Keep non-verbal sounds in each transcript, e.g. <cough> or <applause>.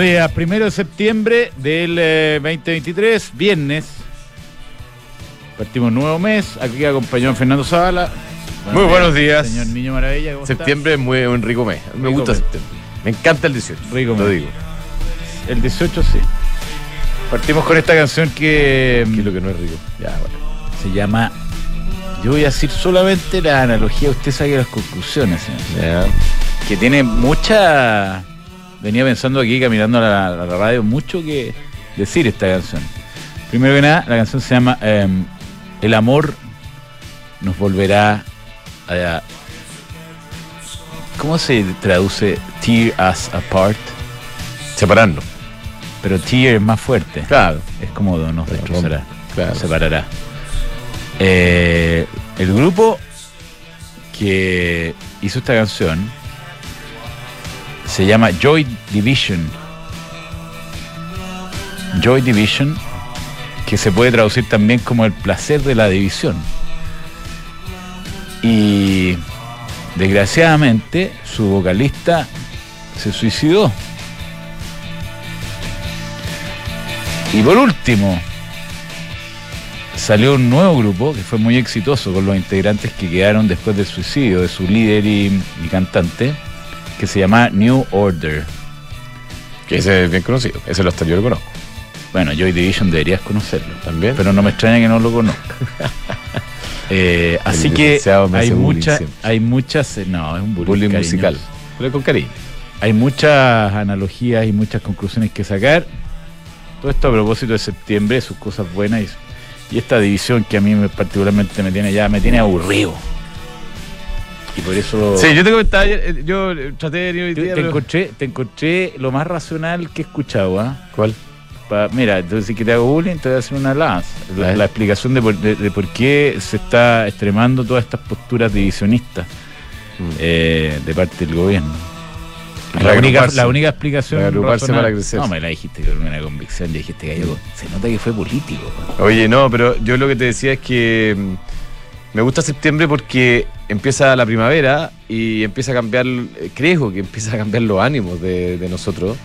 días, primero de septiembre del eh, 2023, viernes. Partimos un nuevo mes. Aquí acompañó Fernando Zavala. Muy buenos días. Señor Niño Maravilla, ¿cómo está? Septiembre es muy un rico mes. Me Rico gusta mes. septiembre. Me encanta el 18. Rico lo mes. digo. El 18 sí. Partimos con esta canción que Que lo que no es rico. Ya, bueno. se llama. Yo voy a decir solamente la analogía, usted saque las conclusiones, señor. Ya. que tiene mucha. Venía pensando aquí caminando a la, a la radio, mucho que decir esta canción. Primero que nada, la canción se llama em, El amor nos volverá a. ¿Cómo se traduce Tear Us Apart? Separarnos. Pero tear es más fuerte. Claro. Es como nos Claro, destrozará, claro. nos separará. Eh, el grupo que hizo esta canción se llama Joy Division. Joy Division, que se puede traducir también como el placer de la división. Y desgraciadamente su vocalista se suicidó. Y por último, salió un nuevo grupo que fue muy exitoso con los integrantes que quedaron después del suicidio de su líder y, cantante, que se llama New Order. Que ese es bien conocido. Ese lo hasta yo lo conozco. Bueno, Joy Division deberías conocerlo, También. pero no me extraña que no lo conozca. <laughs> Eh, así que hay siempre. hay muchas, no, es un bullying, musical. Pero con cariño. Hay muchas analogías y muchas conclusiones que sacar. Todo esto a propósito de septiembre, sus cosas buenas y, y esta división que a mí me- particularmente me tiene ya, me tiene aburrido. Y por eso Sí, yo te comentaba ayer, eh, yo eh, traté de venir hoy te, día, te pero- encontré, te encontré lo más racional que he escuchado. ¿ah? ¿Cuál? Pa- mira, entonces que te hago bullying, te voy a hacer una lanza. La, explicación de por, de- de por qué se está extremando todas estas posturas divisionistas Mm. eh, de parte del gobierno. La única, la única explicación. Reagruparse para crecer. No, me la dijiste con una convicción. Ya dijiste gallego. Se nota que fue político. Oye, no, pero yo lo que te decía es que mm, me gusta septiembre porque empieza la primavera y empieza a cambiar, eh, creo que empieza a cambiar los ánimos de, de nosotros.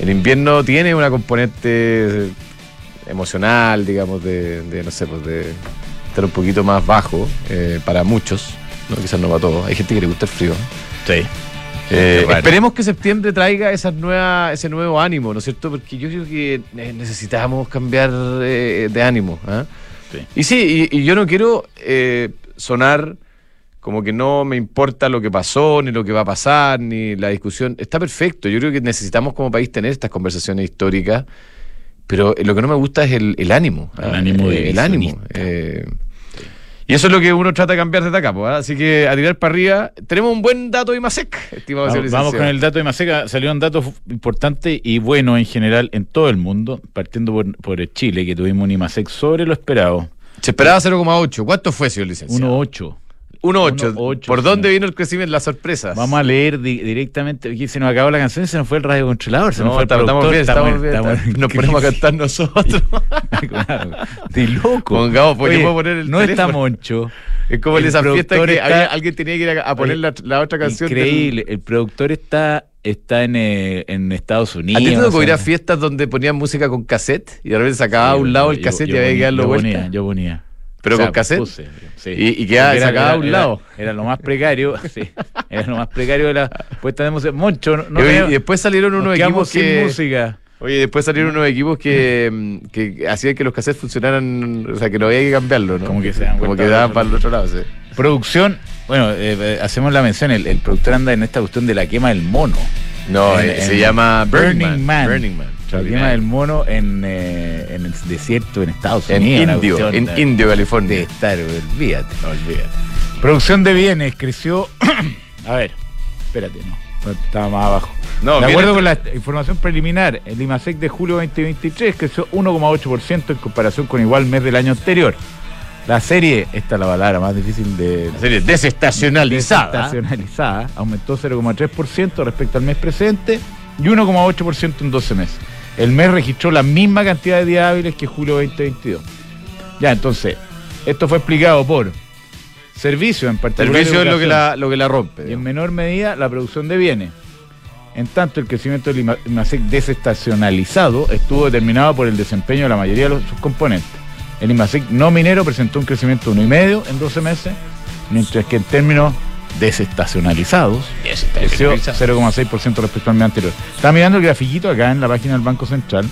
El invierno tiene una componente eh, emocional, digamos, de, de, no sé, pues de estar un poquito más bajo eh, para muchos, ¿no? quizás no para todos. Hay gente que le gusta el frío. Sí. Eh, esperemos que septiembre traiga esas nuevas, ese nuevo ánimo, ¿no es cierto? Porque yo creo que eh, necesitamos cambiar eh, de ánimo. ¿ah? Sí. Y sí, y, y yo no quiero eh, sonar como que no me importa lo que pasó, ni lo que va a pasar, ni la discusión. Está perfecto. Yo creo que necesitamos como país tener estas conversaciones históricas, pero lo que no me gusta es el, el ánimo. El ¿ah? ánimo Eh, el ánimo. eh. Y eso es lo que uno trata de cambiar desde acá. pues, ¿ah? Así que a tirar para arriba. Tenemos un buen dato de IMASEC, estimado Vamos, vamos con el dato de Maseca. Salieron datos importantes y buenos en general en todo el mundo, partiendo por, por Chile, que tuvimos un IMASEC sobre lo esperado. Se esperaba 0,8. ¿Cuánto fue, señor licenciado? 1.8. 1,8. 1,8, ¿Por dónde vino el crecimiento? La sorpresa. Vamos a leer di- directamente. Aquí se nos acabó la canción y se nos fue el radiocontrolador. Se nos No, fue el estamos, estamos bien, estamos, bien. Nos ponemos a cantar nosotros. <laughs> Claro, de loco. Pongamos, Oye, poner el No está. Moncho. Es como en El esa fiesta que está- había- alguien tenía que ir a, a poner Oye, la, la otra canción. del- Increíble. El productor está, está en, eh, en Estados ¿A Unidos. ti te tocó ir a fiestas donde ponían música con cassette y de repente sacaba a un lado el yo- cassette yo y había que darlo yo vuelta? ponía, Yo ponía. ¿Pero O sea, con cassette? puse, sí. Y- y quedaba era- sacada a un era- lado. Era, lo más precario, <laughs> sí. Era lo más precario de la puesta de música. Moncho, no, y, después salieron nos unos equipos sin que. música. Oye, después salieron unos equipos que, mm, que hacían que los cassettes funcionaran, o sea, que no había que cambiarlo, ¿no? Como que se Como que daban para el otro lado, sí. Producción, bueno, eh, eh, hacemos la mención, el, el productor anda en esta cuestión de la quema del mono. No, En- eh, se llama Burning, Burning Man. Man. Burning Man. La quema del mono en, eh, en el desierto en Estados En Unidos. una Indio, en de- Indio, de California. estar, olvídate, olvídate. Producción de bienes creció. <clears throat> a ver, espérate, no. Estaba más abajo. No, de acuerdo con la información preliminar, el IMASEC de julio 2023 creció 1,8% en comparación con igual mes del año anterior. La serie, esta es la palabra más difícil de, La serie desestacionalizada. desestacionalizada, aumentó 0,3% respecto al mes presente y 1,8% en 12 meses. El mes registró la misma cantidad de días hábiles que julio 2022. Ya, entonces, esto fue explicado por servicios en particular. Servicio es lo que, la, lo que la y en rompe. menor medida la producción de bienes. En tanto, el crecimiento del IMA- IMASEC desestacionalizado estuvo determinado por el desempeño de la mayoría de los- sus componentes. El IMASEC no minero presentó un crecimiento de 1,5 en 12 meses, mientras que en términos desestacionalizados. Creció 0,6% respecto al mes anterior. Estaba mirando el grafiquito acá en la página del Banco Central.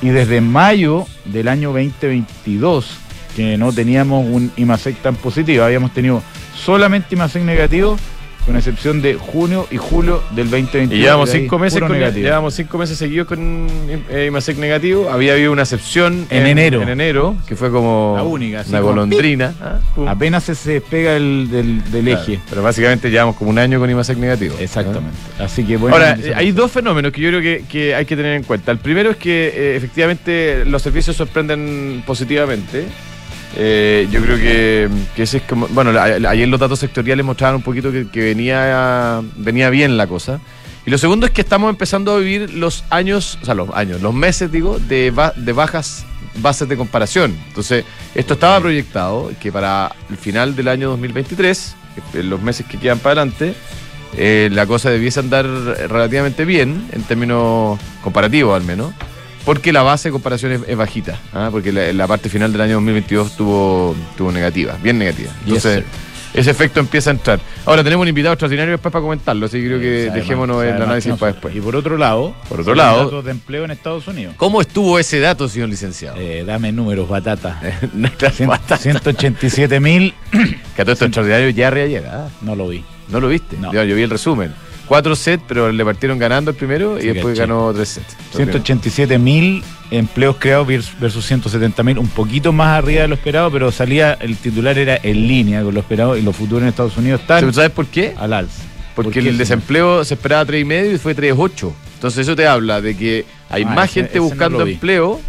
Y desde mayo del año 2022, que no teníamos un IMASEC tan positivo, habíamos tenido solamente IMASEC negativo, con excepción de junio y julio del 2022. Y llevamos cinco meses con, negativo. llevamos cinco meses seguidos con eh, IMASEC negativo. Había habido una excepción En enero. En enero, que fue como La única, así una golondrina. Ah. Apenas se, despega el, del, del Claro, eje. Pero básicamente llevamos como un año con IMASEC negativo. Exactamente. Así que bueno. Ahora, hay dos fenómenos que yo creo que, que hay que tener en cuenta. El primero es que eh, efectivamente los servicios sorprenden positivamente. Eh, yo creo que, que ese es como. Bueno, ayer los datos sectoriales mostraban un poquito que, venía, venía bien la cosa. Y lo segundo es que estamos empezando a vivir los años, o sea, los años, los meses, digo, de, de bajas bases de comparación. Entonces, esto estaba proyectado que para el final del año 2023, en los meses que quedan para adelante, eh, la cosa debiese andar relativamente bien, en términos comparativos al menos, porque la base de comparación es, es bajita, ¿ah? porque la, la parte final del año 2022 tuvo, tuvo negativa, bien negativa. Yes, Entonces, ese efecto empieza a entrar. Ahora tenemos un invitado extraordinario después para comentarlo, así que creo que Sabe dejémonos el análisis para después. Y por otro lado, Por otro los lado- datos de empleo en Estados Unidos. ¿Cómo estuvo ese dato, señor licenciado? Eh, dame números, batata. <laughs> Batata. 187 mil, Que a todo esto extraordinario ya llega. ¿ah? no lo vi. ¿No lo viste? No. Yo, yo vi el resumen. Cuatro sets, pero le partieron ganando el primero y después ganó tres sets. 187 mil empleos creados vers- versus 170 mil, un poquito más arriba de lo esperado, pero salía, el titular era en línea con lo esperado y los futuros en Estados Unidos están ¿Sabes por qué? al alza. Porque ¿Por qué, el desempleo se esperaba 3,5 y fue 3,8. Entonces eso te habla de que hay Ah, más ese- gente ese buscando empleo,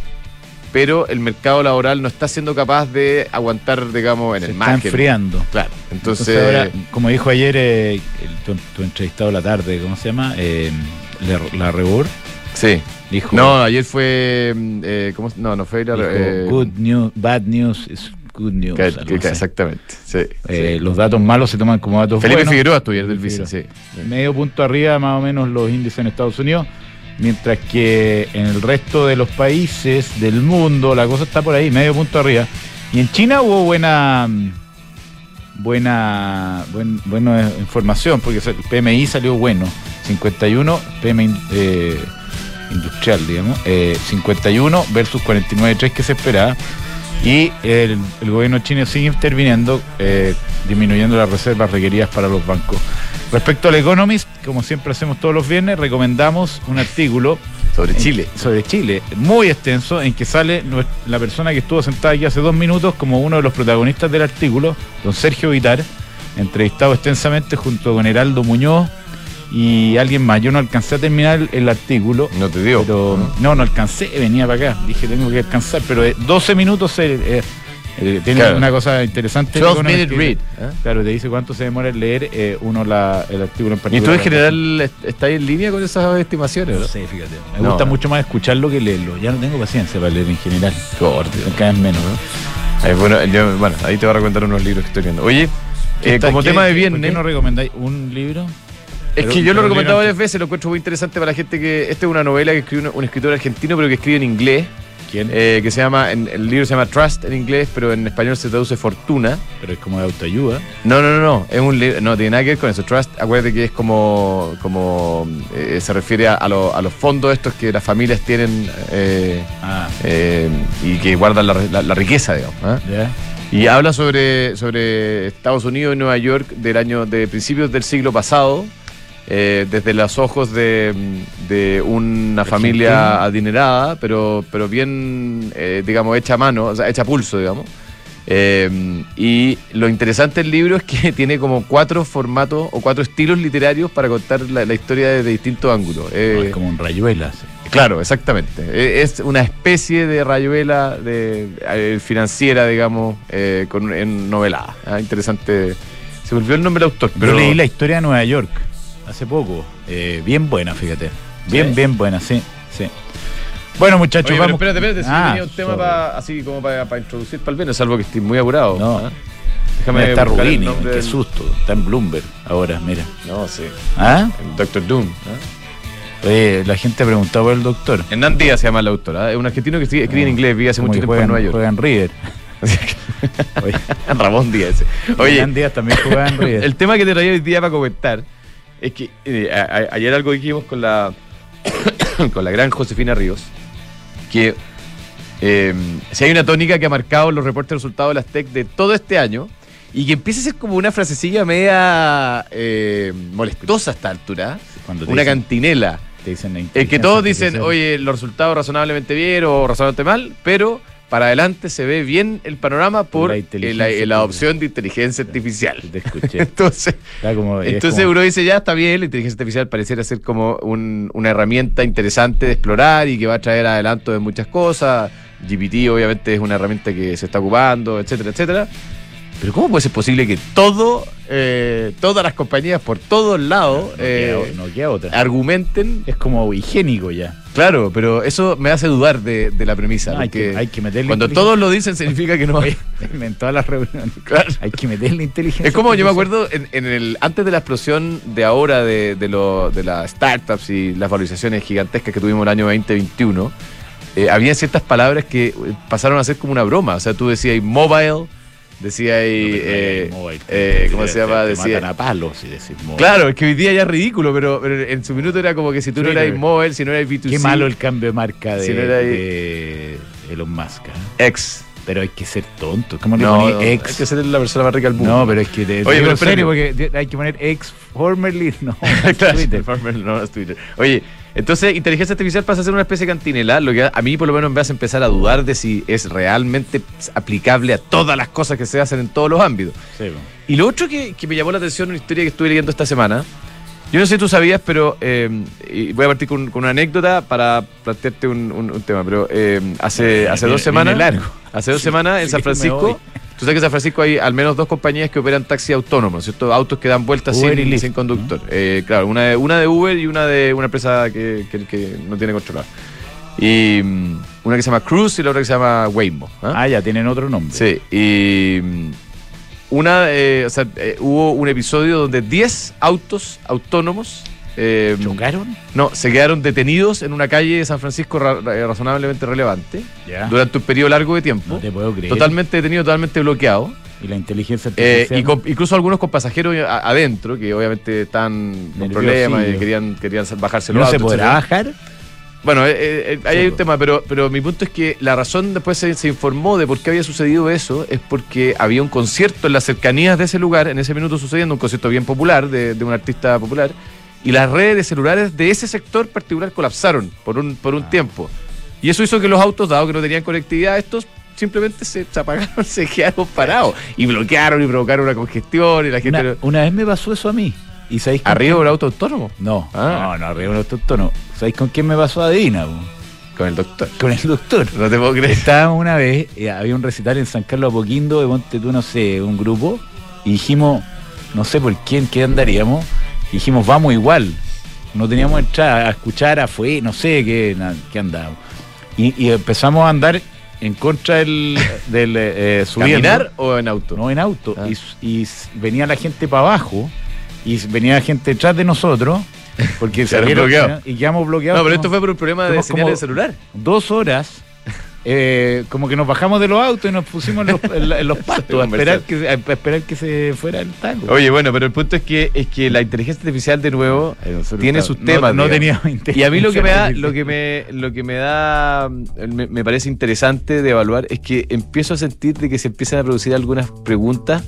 pero el mercado laboral no está siendo capaz de aguantar, digamos, en Se el está margen. enfriando. Claro. Entonces, Entonces, ahora, como dijo ayer eh, el- tu, tu entrevistado la tarde, ¿cómo se llama? Eh, la Rebor, sí. dijo, No, ayer fue. mm, eh, ¿cómo? No, no fue. la- dijo, eh, good news, bad news is good news. que- algo que- que- así. exactamente. Sí, Eh, sí. Los datos malos se toman como datos Felipe buenos. Figueroa estuvo ayer del sí. medio punto arriba más o menos los índices en Estados Unidos, mientras que en el resto de los países del mundo la cosa está por ahí, medio punto arriba. Y en China hubo buena buena buen- buena información, porque el PMI salió bueno, 51 PMI eh, industrial, digamos, eh, 51 versus 49.3 que se esperaba. Y el, el gobierno chino sigue interviniendo, eh, disminuyendo las reservas requeridas para los bancos. Respecto al Economist, como siempre hacemos todos los viernes, recomendamos un artículo Sobre en- Chile. sobre Chile, muy extenso, en que sale la persona que estuvo sentada aquí hace dos minutos como uno de los protagonistas del artículo, don Sergio Vitar, entrevistado extensamente junto con Heraldo Muñoz y alguien más. Yo no alcancé a terminar el, el artículo. No te digo. Pero no, no alcancé, venía para acá. Dije, tengo que alcanzar, pero eh, 12 minutos eh, eh, tiene Claro. una cosa interesante. 12 Economist minute que- read. ¿eh? Claro, te dice cuánto se demora en leer eh, uno la, el artículo en ¿Y particular. tú en general est- estás en línea con esas estimaciones? No ¿no? sé, fíjate. Me No, gusta no. mucho más escucharlo que leerlo. Ya no tengo paciencia para leer en general. Cada vez menos. Bueno, yo- bueno, ahí te voy a recomendar unos libros que estoy viendo. Oye, eh, como ¿qué- tema de qué- ¿Por viernes, qué no recomendáis un libro? Es que yo lo he recomendado varias veces, lo encuentro muy interesante para la gente que. Esta es una novela que escribe un, un escritor argentino, pero que escribe en inglés, ¿Quién? eh, que se llama, en- el libro se llama Trust en inglés, pero en español se traduce Fortuna. pero es como de autoayuda. No, no, no, no, es un libro, no tiene nada que ver con eso. Trust, acuérdate que es como, como eh, se refiere a, a lo- a los fondos estos que las familias tienen eh, Ah, eh, y que guardan la, la- la riqueza, digamos. ¿ah? ya. Y habla sobre, sobre Estados Unidos y Nueva York del año de principios del siglo pasado, eh, desde los ojos de, de una familia adinerada, pero, pero bien, eh, digamos, hecha a mano, o sea, hecha a pulso, digamos. Eh, y lo interesante del libro es que <laughs> tiene como cuatro formatos o cuatro estilos literarios para contar la, la historia desde distintos ángulos. Eh, es como un rayuela. sí. Claro, exactamente. Es una especie de rayuela de, eh, financiera, digamos, eh, con, en novelada. Ah, interesante. Se volvió el nombre del autor, pero Yo leí la historia de Nueva York hace poco. Eh, bien buena, fíjate. Bien, ¿Sí? bien buena, sí. sí. Bueno, muchachos, Oye, pero vamos. espérate, espérate, si Ah, tenía un tema pa- así como para introducir para el viernes, salvo que estoy muy apurado. No. ¿ah? Déjame está Rubini, qué del- susto. Está en Bloomberg ahora, mira. No, sí. ¿Ah? Doctor Doom. ¿ah? Oye, la gente ha preguntado por el doctor. Hernán Díaz se llama el autor. ¿ah? Es un argentino que escribe, en inglés, vive hace Como mucho tiempo en Nueva York. Juega en River. <laughs> Oye, Ramón Díaz. ese. Oye, Oye, Díaz también juega en River. <laughs> el tema que te traía hoy día para comentar es que eh, a- a- ayer algo dijimos con la <coughs> con la gran Josefina Ríos que eh, si hay una tónica que ha marcado los reportes de resultados de las TEC de todo este año y que empieza a ser como una frasecilla media eh, molestosa a esta altura, Cuando una dicen- cantinela. te dicen la Es que todos dicen, oye, los resultados razonablemente bien o razonablemente mal, pero para adelante se ve bien el panorama por La la, la adopción de inteligencia artificial. Te escuché. <laughs> Entonces, como- es entonces como- uno dice, ya está bien, la inteligencia artificial pareciera ser como un- una herramienta interesante de explorar y que va a traer adelanto de muchas cosas. GPT obviamente es una herramienta que se está ocupando, etcétera, etcétera. Pero ¿cómo puede ser posible que todo, eh, todas las compañías por todos lados no, eh, queda, no queda otra. argumenten Es como higiénico ya. Claro, pero eso me hace dudar de, de la premisa. No, hay, que, hay que meterle cuando todos lo dicen significa que no hay. <laughs> En todas las reuniones. Claro. Hay que meterle inteligencia. Es como yo me acuerdo en, en el antes de la explosión de ahora de, de, lo- de las startups y las valorizaciones gigantescas que tuvimos el año 2021, eh, había ciertas palabras que pasaron a ser como una broma. O sea, tú decías mobile, decías No, ahí, pero eh, móvil, eh, ¿cómo se llama? te Decía, matan a palos si decís móvil. claro, es que hoy día ya es ridículo, pero, pero en su minuto era como que si tú no Twitter. eras mobile, si no eras B2C, Qué malo el cambio de marca de, Si no de Elon Musk. ¿eh? ex. Pero hay que ser tonto. ¿Cómo le No, no, ex? hay que ser la persona más rica del mundo. No, pero es que te Oye, pero serio, porque hay que poner ex formerly, <laughs> no, Claro. <laughs> Farmer, no, es Twitter. Oye, entonces inteligencia artificial pasa a ser una especie de cantinela, lo que a mí por lo menos me hace empezar a dudar de si es realmente aplicable a todas las cosas que se hacen en todos los ámbitos. Sí. Y lo otro que, que me llamó la atención, una historia que estuve leyendo esta semana, yo no sé si tú sabías, pero eh, y voy a partir con, con una anécdota para plantearte un, un- un tema, pero eh, hace, hace Viene- dos semanas, largo. hace dos semanas en San Francisco, tú sabes que en San Francisco hay al menos dos compañías que operan taxi autónomos, ¿cierto? Autos que dan vueltas y sin, sin conductor. Eh, claro, una de, una de Uber y una de una empresa que, que- que no tiene controlado. Y mm, una que se llama Cruise y la otra que se llama Waymo. ¿ah? Ah, ya tienen otro nombre. Sí, y mm, una, eh, o sea, eh, hubo un episodio donde 10 autos autónomos eh, ¿Chocaron? no, se quedaron detenidos en una calle de San Francisco ra- ra- razonablemente relevante durante un periodo largo de tiempo. No te puedo creer. Totalmente detenido, totalmente bloqueado. Y la inteligencia Eh, artificial. y con- incluso algunos con pasajeros adentro que obviamente están con problemas y querían, querían bajarse los ¿No se podrá etcétera. bajar? Bueno, eh, eh, ahí hay un tema, pero, pero mi punto es que la razón después se, se informó de por qué había sucedido eso es porque había un concierto en las cercanías de ese lugar, en ese minuto sucediendo, un concierto bien popular de, de un artista popular, y las redes de celulares de ese sector particular colapsaron por un, por un Ah. tiempo. Y eso hizo que los autos, dado que no tenían conectividad, estos simplemente se, se apagaron, <laughs> se quedaron parados y bloquearon y provocaron una congestión y la gente... Una, una vez me pasó eso a mí. ¿Y sabéis con ¿Arriba un auto autónomo? No, Ah. no, no, arriba un auto autónomo. ¿Sabéis con quién me pasó? Adivina, po. Con el doctor. con el doctor. No te puedo creer. Estábamos una vez, eh, había un recital en San Carlos Apoquindo, de Monte tú, no sé, un grupo, y dijimos, no sé por quién, qué andaríamos, y dijimos, vamos igual. No teníamos entrada a escuchar afuera, no sé qué, na- qué andábamos. Y, y empezamos a andar en contra del, del eh, eh, subiendo. ¿Caminar o en auto? No en auto. Ah. Y, venía la gente para abajo y venía gente detrás de nosotros. Porque <laughs> salieron, bloqueado. Y quedamos bloqueados. No, pero esto fue por un problema de señal de celular. Dos horas. eh, como que nos bajamos de los autos y nos pusimos en los, en la- en los <laughs> pastos a esperar, que, se- a esperar que se fuera el taco. Oye, bueno, pero el punto es que es que la inteligencia artificial de nuevo tiene sus no- temas. No, digamos. teníamos y a mí lo que me da, lo que me, lo que me da, me, me parece interesante de evaluar es que empiezo a sentir de que se empiezan a producir algunas preguntas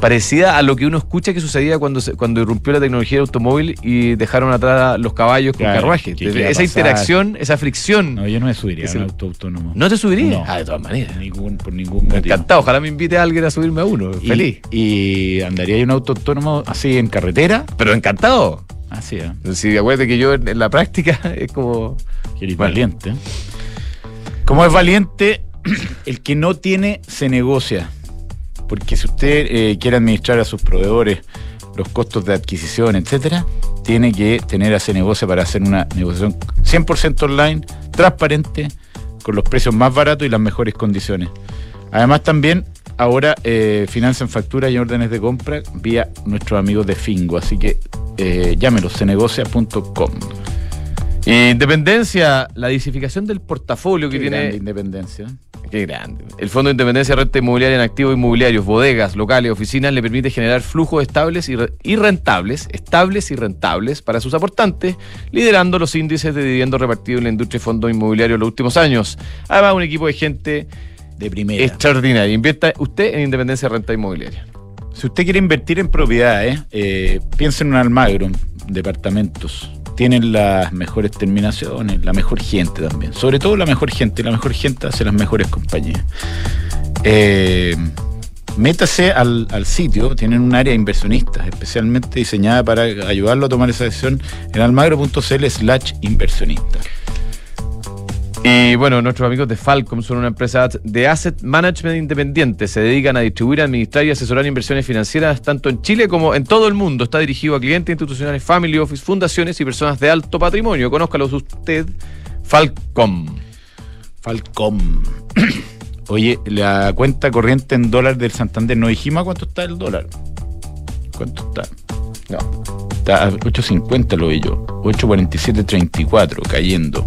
parecidas a lo que uno escucha que sucedía cuando se- cuando irrumpió la tecnología del automóvil y dejaron atrás los caballos con Claro, carruajes. Esa interacción, esa fricción. No, yo no me subiría Es a un auto autónomo. ¿No te subirías? No. Ah, de todas maneras. Ningún, por ningún motivo. Encantado, ojalá me invite a alguien a subirme a uno. Y- Feliz. Y andaría en un auto autónomo así en carretera. Pero encantado. Así, ¿eh? Si acuérdate que yo en, en la práctica <laughs> es como. Bueno. valiente. Como es valiente, <clears throat> el que no tiene se negocia. Porque si usted eh, quiere administrar a sus proveedores los costos de adquisición, etcétera, tiene que tener a ese negocio para hacer una negociación 100% online, transparente, con los precios más baratos y las mejores condiciones. Además, también ahora eh, financian facturas y órdenes de compra vía nuestros amigos de Fingo. Así que eh, llámelos, cenegocia.com. Independencia, la disificación del portafolio que Qué tiene. Independencia. Qué grande. El Fondo de Independencia Renta Inmobiliaria en activos inmobiliarios, bodegas, locales, oficinas le permite generar flujos estables y, re- y rentables, estables y rentables para sus aportantes, liderando los índices de dividendos repartidos en la industria de fondos inmobiliarios en los últimos años. Además, un equipo de gente De primera. extraordinaria. Invierta usted en Independencia Renta Inmobiliaria. Si usted quiere invertir en propiedades, eh, piensa en un Almagro, departamentos. Tienen las mejores terminaciones, la mejor gente también. Sobre todo la mejor gente. La mejor gente hace las mejores compañías. Eh, métase al, sitio, tienen un área de inversionistas especialmente diseñada para ayudarlo a tomar esa decisión en almagro.cl slash inversionista. Y bueno, nuestros amigos de Falcom son una empresa de asset management independiente. Se dedican a distribuir, administrar y asesorar inversiones financieras tanto en Chile como en todo el mundo. Está dirigido a clientes institucionales, family office, fundaciones y personas de alto patrimonio. Conózcalos usted, Falcom. Falcom. <clears throat> Oye, la cuenta corriente en dólar del Santander, no dijimos cuánto está el dólar. ¿Cuánto está? No. Está a 8.50 lo vi yo. 8.47.34 cayendo.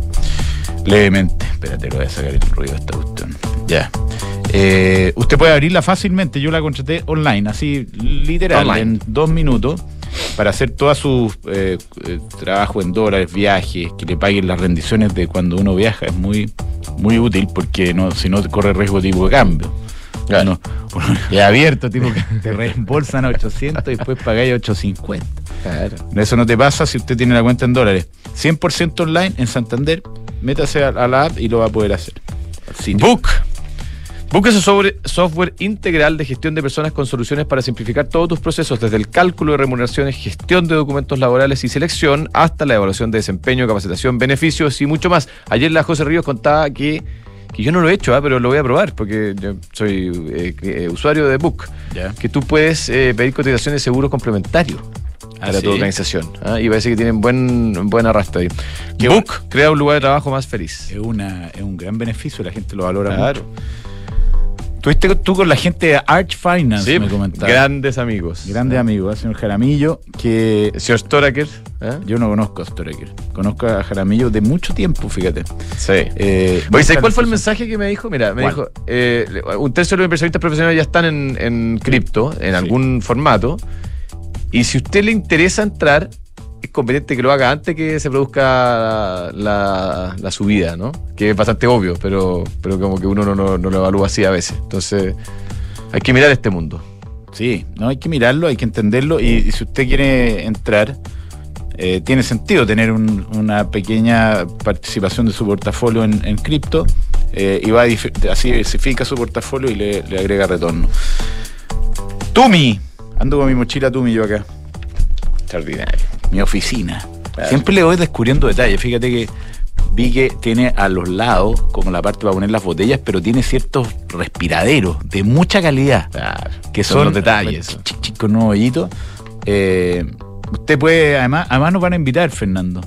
Levemente. Espérate, lo voy a sacar el ruido de esta cuestión. Ya. Eh, usted puede abrirla fácilmente. Yo la contraté online, así literal, Online. en dos minutos, para hacer todos sus eh, eh, trabajos en dólares, viajes, que le paguen las rendiciones de cuando uno viaja. Es muy, muy útil porque no, si no corre riesgo tipo de cambio. Claro. Uno- Y abierto, tipo. <laughs> te reembolsan a 800 y después pagáis 850. claro. Eso no te pasa si usted tiene la cuenta en dólares. 100% online en Santander. Métase a, la app y lo va a poder hacer. Sitio. Book. Book es un software integral de gestión de personas con soluciones para simplificar todos tus procesos, desde el cálculo de remuneraciones, gestión de documentos laborales y selección, hasta la evaluación de desempeño, capacitación, beneficios y mucho más. Ayer la José Ríos contaba que, que yo no lo he hecho, ah, pero lo voy a probar porque yo soy eh, eh, usuario de Book, Ya. que tú puedes eh, pedir cotizaciones de seguro complementario. Ah, para tu organización. ¿ah? Y parece que tienen buen, buen arrastre ahí. Qué Book bueno. crea un lugar de trabajo más feliz. Es, una, es un gran beneficio, la gente lo valora Claro. mucho. Tuviste tú con la gente de Arch Finance, Sí, me comentaron. grandes amigos. Grande amigo, ¿eh? señor Jaramillo, que El señor Storaker. ¿eh? yo no conozco a Storeker. Conozco a Jaramillo de mucho tiempo, fíjate. Sí. Eh, Oye, muy ¿sabes cuál fue el mensaje que me dijo? Mira, me ¿Cuál? dijo, eh, un tercio de los inversionistas profesionales ya están en, en cripto, en Sí. algún formato. Y si a usted le interesa entrar, es conveniente que lo haga antes que se produzca la, subida, ¿no? Que es bastante obvio, pero, pero como que uno no, no- no lo evalúa así a veces. Entonces, hay que mirar este mundo. Sí, no hay que mirarlo, hay que entenderlo y, si usted quiere entrar, eh, tiene sentido tener un- una pequeña participación de su portafolio en, cripto eh, y va así diversifica su portafolio y le, le agrega retorno. Tumi, ando con mi mochila Tumi yo acá, Extraordinario. mi oficina. Claro. Siempre le voy descubriendo detalles, fíjate que vi que tiene a los lados como la parte para poner las botellas, pero tiene ciertos respiraderos de mucha calidad Claro. que Son son, los detalles. chic, chic, chic, con un hoyito. Eh, usted puede, además, además nos van a invitar, Fernando.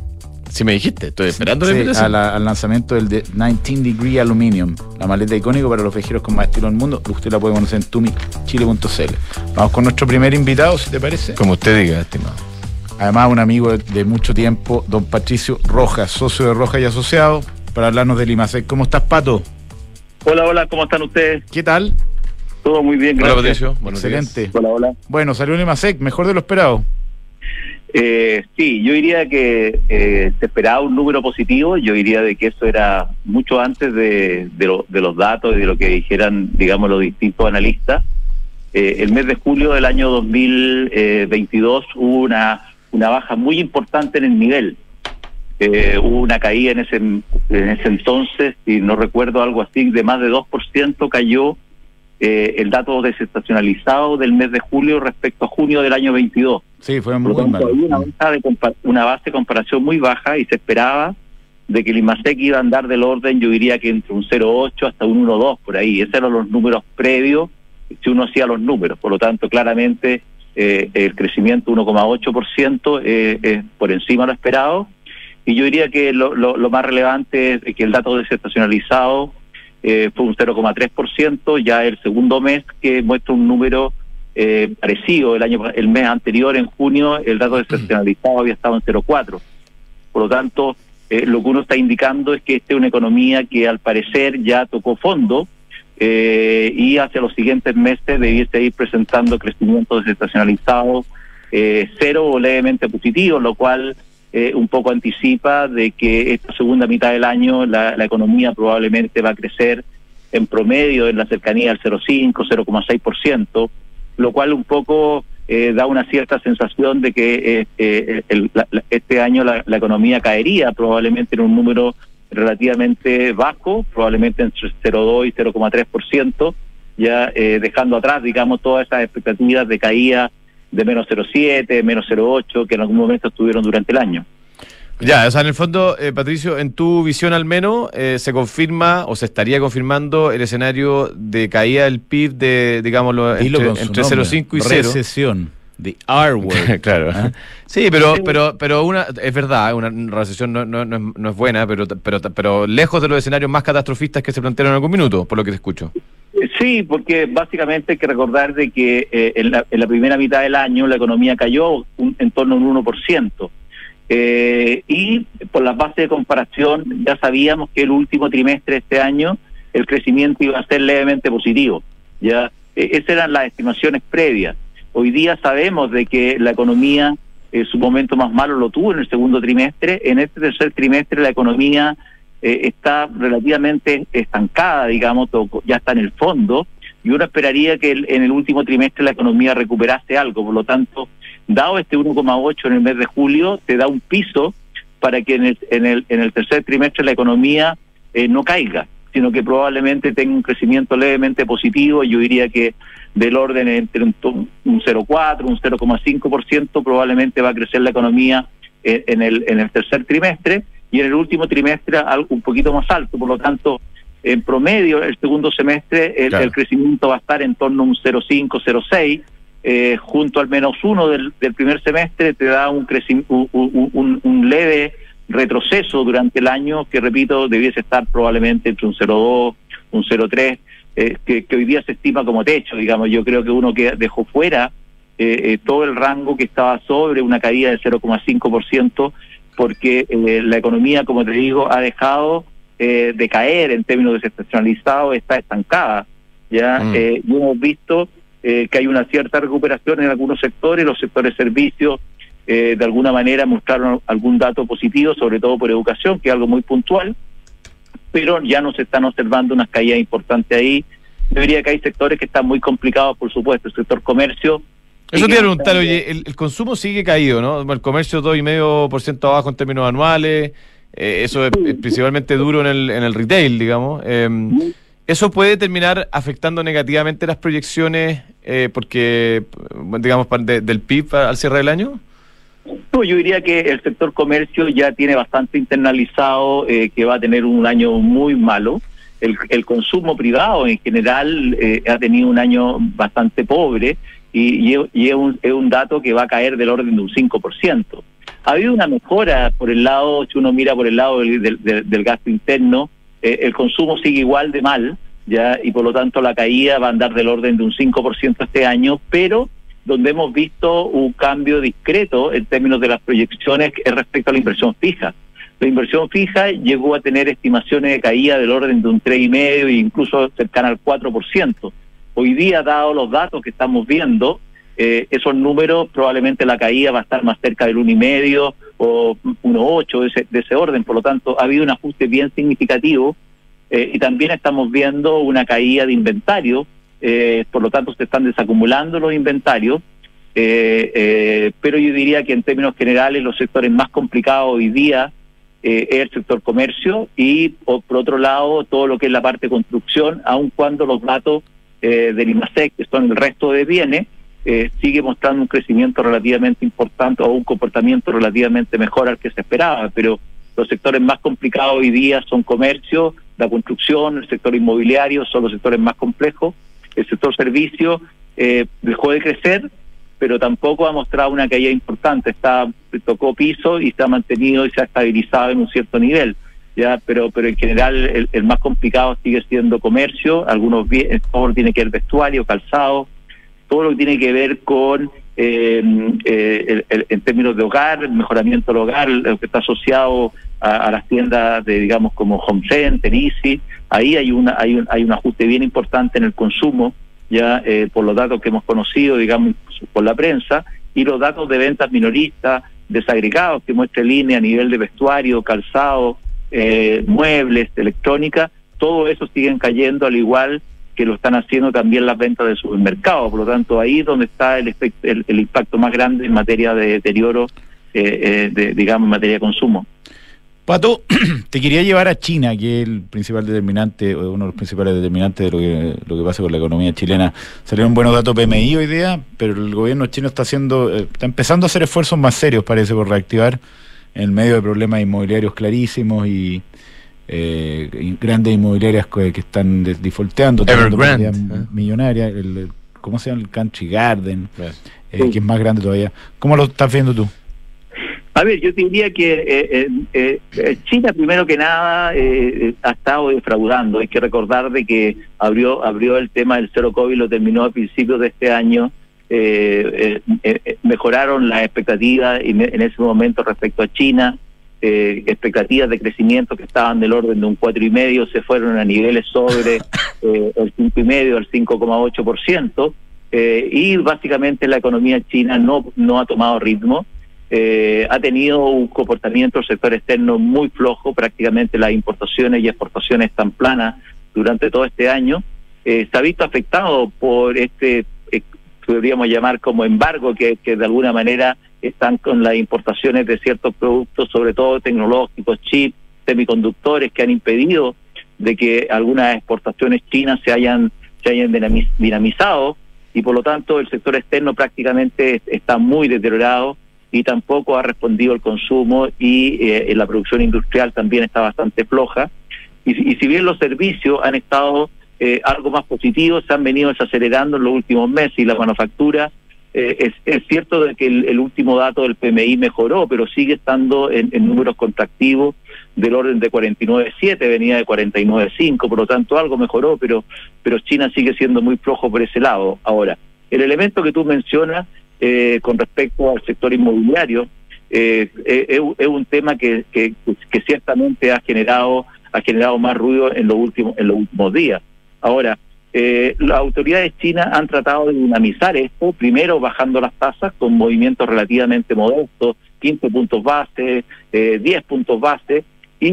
Si me dijiste, estoy esperando Sí, la invitación. a la- al lanzamiento del de 19 Degree Aluminium, la maleta icónica para los viajeros con más estilo del mundo. Usted la puede conocer en tumichile.cl. Vamos con nuestro primer invitado, si te parece. Como usted diga, estimado. Además, un amigo de, de mucho tiempo, don Patricio Rojas, socio de Rojas y Asociado, para hablarnos del IMASEC. ¿Cómo estás, Pato? Hola, hola, ¿cómo están ustedes? ¿Qué tal? Todo muy bien, Hola, gracias. Patricio. Buenos días. Excelente. Hola, hola. Bueno, salió el IMASEC, mejor de lo esperado. Eh, sí, yo diría que eh, se esperaba un número positivo, yo diría de que eso era mucho antes de, de, lo- de los datos y de lo que dijeran, digamos, los distintos analistas. Eh, el mes de julio del año 2022 hubo una, baja muy importante en el nivel. Eh, hubo una caída en ese, en ese entonces, y no recuerdo algo así, de más de 2% cayó eh, el dato desestacionalizado del mes de julio respecto a junio del año 22. Sí, fue Por muy lo tanto, había una, base de compa- una base de comparación muy baja y se esperaba de que el IMASEC iba a andar del orden, yo diría que entre un 0,8 hasta un 1,2 por ahí. Esos eran los números previos, si uno hacía los números. Por lo tanto, claramente eh, el crecimiento 1,8% eh, es por encima de lo esperado. Y yo diría que lo, lo- lo más relevante es que el dato desestacionalizado eh, fue un 0,3%, ya el segundo mes que muestra un número eh, parecido, el año el mes anterior, en junio, el dato desestacionalizado había estado en 0,4%. Por lo tanto, eh, lo que uno está indicando es que esta es una economía que al parecer ya tocó fondo eh, y hacia los siguientes meses debiese ir presentando crecimiento desestacionalizado eh, cero o levemente positivo, lo cual eh, un poco anticipa de que esta segunda mitad del año la, economía probablemente va a crecer en promedio en la cercanía del 0,5, 0,6%, lo cual un poco eh, da una cierta sensación de que eh, eh, el, la, este año la, la, economía caería probablemente en un número relativamente bajo, probablemente entre 0,2 y 0,3%, ya eh, dejando atrás, digamos, todas esas expectativas de caída de menos 0,7, menos 0,8 que en algún momento estuvieron durante el año. Ya, o sea, en el fondo, eh, Patricio, en tu visión al menos, eh, se confirma o se estaría confirmando el escenario de caída del PIB de, digámoslo, entre, entre 0,5 y 0. Recesión. The R word. <laughs> claro. ¿Ah? Sí, pero, pero, pero una, es verdad, una recesión no, no, no, es, no es buena, pero, pero, pero lejos de los escenarios más catastrofistas que se plantearon en algún minuto, por lo que te escucho. Sí, porque básicamente hay que recordar de que eh, en, la, en, la, primera mitad del año la economía cayó un, en torno a un 1%. Eh, y por las bases de comparación ya sabíamos que el último trimestre de este año el crecimiento iba a ser levemente positivo. Ya e, esas eran las estimaciones previas. Hoy día sabemos de que la economía eh, su momento más malo lo tuvo en el segundo trimestre. En este tercer trimestre la economía eh, está relativamente estancada, digamos, ya está en el fondo, y uno esperaría que el, en el último trimestre la economía recuperase algo. Por lo tanto, dado este 1,8 en el mes de julio, te da un piso para que en el, en el, en el tercer trimestre la economía eh, no caiga, sino que probablemente tenga un crecimiento levemente positivo. Yo diría que del orden entre un, un 0,4, un 0,5% probablemente va a crecer la economía en, en, el, en el tercer trimestre y en el último trimestre algo un poquito más alto. Por lo tanto, en promedio, el segundo semestre el, claro. el crecimiento va a estar en torno a un 0,5, 0,6 eh, junto al menos uno del, del, primer semestre te da un, un, un, un, leve retroceso durante el año que, repito, debiese estar probablemente entre un 0,2, un 0,3, eh, que, que, hoy día se estima como techo, digamos. Yo creo que uno que dejó fuera eh, eh todo el rango que estaba sobre una caída de 0,5%, porque eh, la economía, como te digo, ha dejado eh, de caer en términos desestacionalizados, está estancada. Ya mm. y hemos visto eh, que hay una cierta recuperación en algunos sectores, los sectores servicios eh, de alguna manera mostraron algún dato positivo, sobre todo por educación, que es algo muy puntual, pero ya no se están observando unas caídas importantes ahí. Yo diría que hay sectores que están muy complicados, por supuesto, el sector comercio. Eso te iba a preguntar, oye, el, el, consumo sigue caído, ¿no? El comercio 2,5% abajo en términos anuales, eh, eso es, es, principalmente duro en el, en el retail, digamos. Eh, ¿Eso puede terminar afectando negativamente las proyecciones, eh, porque, digamos, de, del PIB al cierre del año? No, yo diría que el sector comercio ya tiene bastante internalizado eh, que va a tener un año muy malo. El, el consumo privado en general eh, ha tenido un año bastante pobre y, y, es, un, es, un, dato que va a caer del orden de un 5%. Ha habido una mejora por el lado, si uno mira por el lado del, del, del gasto interno, eh, el consumo sigue igual de mal, ya y por lo tanto la caída va a andar del orden de un 5% este año, pero donde hemos visto un cambio discreto en términos de las proyecciones respecto a la inversión fija. La inversión fija llegó a tener estimaciones de caída del orden de un 3,5 e incluso cercana al 4%. Hoy día, dado los datos que estamos viendo, eh, esos números probablemente la caída va a estar más cerca del 1,5 o 1,8 de ese, de ese orden. Por lo tanto, ha habido un ajuste bien significativo eh, y también estamos viendo una caída de inventario, eh, por lo tanto se están desacumulando los inventarios, eh, eh pero yo diría que en términos generales los sectores más complicados hoy día eh, es el sector comercio y por, otro lado todo lo que es la parte construcción, aun cuando los datos del IMASEC, que son el resto de bienes, sigue mostrando un crecimiento relativamente importante o un comportamiento relativamente mejor al que se esperaba, pero los sectores más complicados hoy día son comercio, la construcción, el sector inmobiliario, son los sectores más complejos. El sector servicio eh, dejó de crecer, pero tampoco ha mostrado una caída importante. Está tocó piso y se ha mantenido y se ha estabilizado en un cierto nivel. ya, pero pero en general el, más complicado sigue siendo comercio, algunos bien, todo tiene que ver vestuario, calzado, todo lo que tiene que ver con eh, eh, en términos de hogar, mejoramiento del hogar, lo que está asociado a, las tiendas de digamos como Home Center, ahí hay una hay un, hay un ajuste bien importante en el consumo ya eh, por los datos que hemos conocido, digamos, por la prensa, y los datos de ventas minoristas desagregados que muestra línea a nivel de vestuario, calzado, eh, muebles, electrónica, todo eso siguen cayendo al igual que lo están haciendo también las ventas de supermercados. Por lo tanto, ahí es donde está el, el, impacto más grande en materia de deterioro, eh, de, digamos, en materia de consumo. Pato, <clears throat> te quería llevar a China, que es el principal determinante, o uno de los principales determinantes de lo que, lo que pasa con la economía chilena. Salieron buenos datos PMI hoy día, pero el gobierno chino está haciendo, eh, está empezando a hacer esfuerzos más serios, parece, por reactivar en medio de problemas inmobiliarios clarísimos y eh, grandes inmobiliarias que, están defaulteando, Evergrande, ¿eh? millonarias, el, ¿cómo se llama? El Country Garden, que es más grande todavía. ¿Cómo lo estás viendo tú? A ver, yo diría que eh, eh, eh, China, primero que nada, ha estado defraudando. Hay que recordar de que abrió abrió el tema del cero COVID, lo terminó a principios de este año. mejoraron las expectativas en ese momento respecto a China. expectativas de crecimiento que estaban del orden de un cuatro y medio se fueron a niveles sobre <laughs> el cinco y medio, al 5,8 eh, y básicamente la economía china no no ha tomado ritmo eh, ha tenido un comportamiento del sector externo muy flojo, prácticamente las importaciones y exportaciones están planas durante todo este año. Eh, se ha visto afectado por este, eh, podríamos llamar como embargo, que, que de alguna manera están con las importaciones de ciertos productos, sobre todo tecnológicos, chips, semiconductores, que han impedido de que algunas exportaciones chinas se hayan, se hayan dinamizado y por lo tanto el sector externo prácticamente está muy deteriorado y tampoco ha respondido el consumo y eh, la producción industrial también está bastante floja. Y, si bien los servicios han estado eh, algo más positivos, se han venido desacelerando en los últimos meses y la manufactura, eh, es, cierto de que el, último dato del PMI mejoró, pero sigue estando en, números contractivos del orden de 49.7, venía de 49.5, por lo tanto algo mejoró, pero, pero China sigue siendo muy flojo por ese lado. Ahora, el elemento que tú mencionas eh, con respecto al sector inmobiliario, eh, eh, es, un tema que, que, ciertamente ha generado ha generado más ruido en los últimos en los últimos días. Ahora, las autoridades chinas han tratado de dinamizar esto, primero bajando las tasas con movimientos relativamente modestos, 15 puntos base, 10 puntos base, y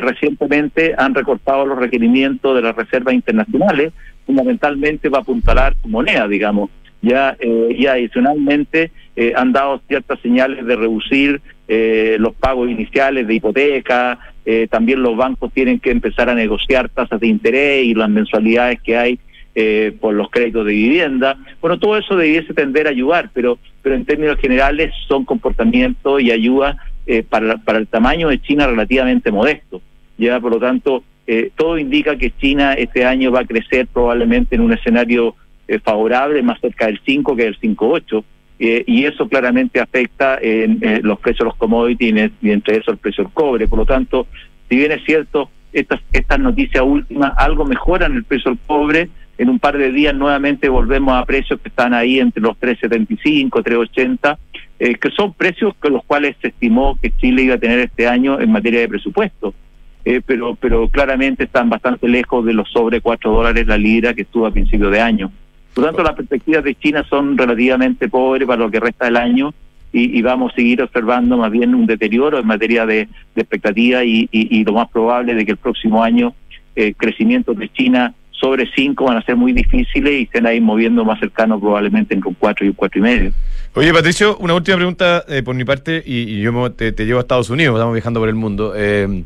recientemente han recortado los requerimientos de las reservas internacionales, fundamentalmente va a apuntalar moneda, digamos ya eh, y adicionalmente eh, han dado ciertas señales de reducir eh, los pagos iniciales de hipoteca, eh, también los bancos tienen que empezar a negociar tasas de interés y las mensualidades que hay eh, por los créditos de vivienda. Bueno, todo eso debiese tender a ayudar, pero, pero en términos generales son comportamientos y ayuda para, para el tamaño de China relativamente modesto. Ya, por lo tanto, todo indica que China este año va a crecer probablemente en un escenario favorable, más cerca del 5 que del 5,8. Eh, y eso claramente afecta en, los precios de los commodities y entre eso el precio del cobre. Por lo tanto, si bien es cierto, estas, estas noticias últimas algo mejoran el precio del cobre, en un par de días nuevamente volvemos a precios que están ahí entre los 3.75, 3.80, eh, que son precios con los cuales se estimó que Chile iba a tener este año en materia de presupuesto. Eh, pero, pero claramente están bastante lejos de los sobre 4 dólares la libra que estuvo a principio de año. Por lo tanto, las perspectivas de China son relativamente pobres para lo que resta del año y, vamos a seguir observando más bien un deterioro en materia de, expectativas y, lo más probable de que el próximo año eh, crecimientos de China sobre 5 van a ser muy difíciles y estén ahí moviendo más cercano probablemente entre un 4 y un 4 y medio. Oye, Patricio, una última pregunta eh, por mi parte y, yo te, llevo a Estados Unidos, estamos viajando por el mundo. Eh,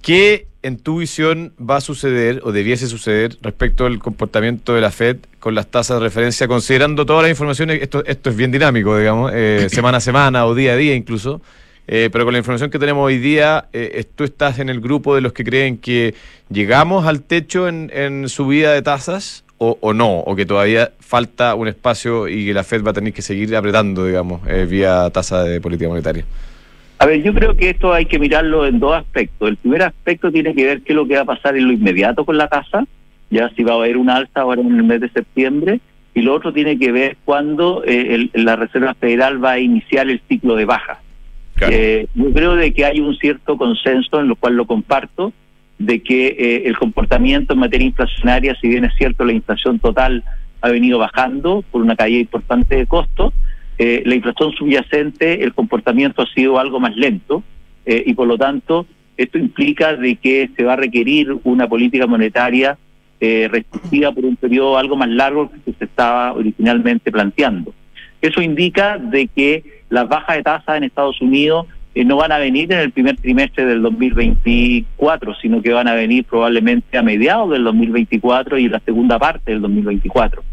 ¿Qué en tu visión va a suceder o debiese suceder respecto al comportamiento de la Fed con las tasas de referencia, considerando todas las informaciones, esto, esto es bien dinámico, digamos, eh, <clears throat> semana a semana o día a día incluso, eh, pero con la información que tenemos hoy día, eh, tú estás en el grupo de los que creen que llegamos al techo en, en subida de tasas o, o, no, o que todavía falta un espacio y que la Fed va a tener que seguir apretando, digamos, vía tasa de política monetaria. A ver, yo creo que esto hay que mirarlo en dos aspectos. El primer aspecto tiene que ver qué es lo que va a pasar en lo inmediato con la tasa, ya si va a haber una alza ahora en el mes de septiembre, y lo otro tiene que ver cuándo eh, la Reserva Federal va a iniciar el ciclo de baja. Eh, yo creo de que hay un cierto consenso, en lo cual lo comparto, de que eh, el comportamiento en materia inflacionaria, si bien es cierto la inflación total ha venido bajando por una caída importante de costos, eh, la inflación subyacente, el comportamiento ha sido algo más lento eh, y por lo tanto esto implica de que se va a requerir una política monetaria eh, restrictiva por un periodo algo más largo que se estaba originalmente planteando. Eso indica de que las bajas de tasas en Estados Unidos eh, no van a venir en el primer trimestre del 2024, sino que van a venir probablemente a mediados del 2024 y la segunda parte del 2024.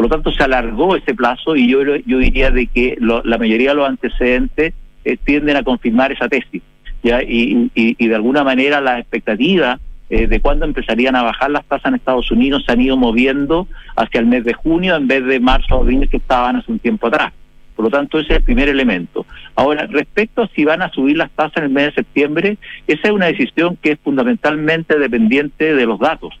Por lo tanto, se alargó ese plazo y yo, diría de que la mayoría de los antecedentes eh, tienden a confirmar esa tesis. ¿ya? Y, y, de alguna manera las expectativas eh, de cuándo empezarían a bajar las tasas en Estados Unidos se han ido moviendo hacia el mes de junio en vez de marzo o abril que estaban hace un tiempo atrás. Por lo tanto, ese es el primer elemento. Ahora, respecto a si van a subir las tasas en el mes de septiembre, esa es una decisión que es fundamentalmente dependiente de los datos.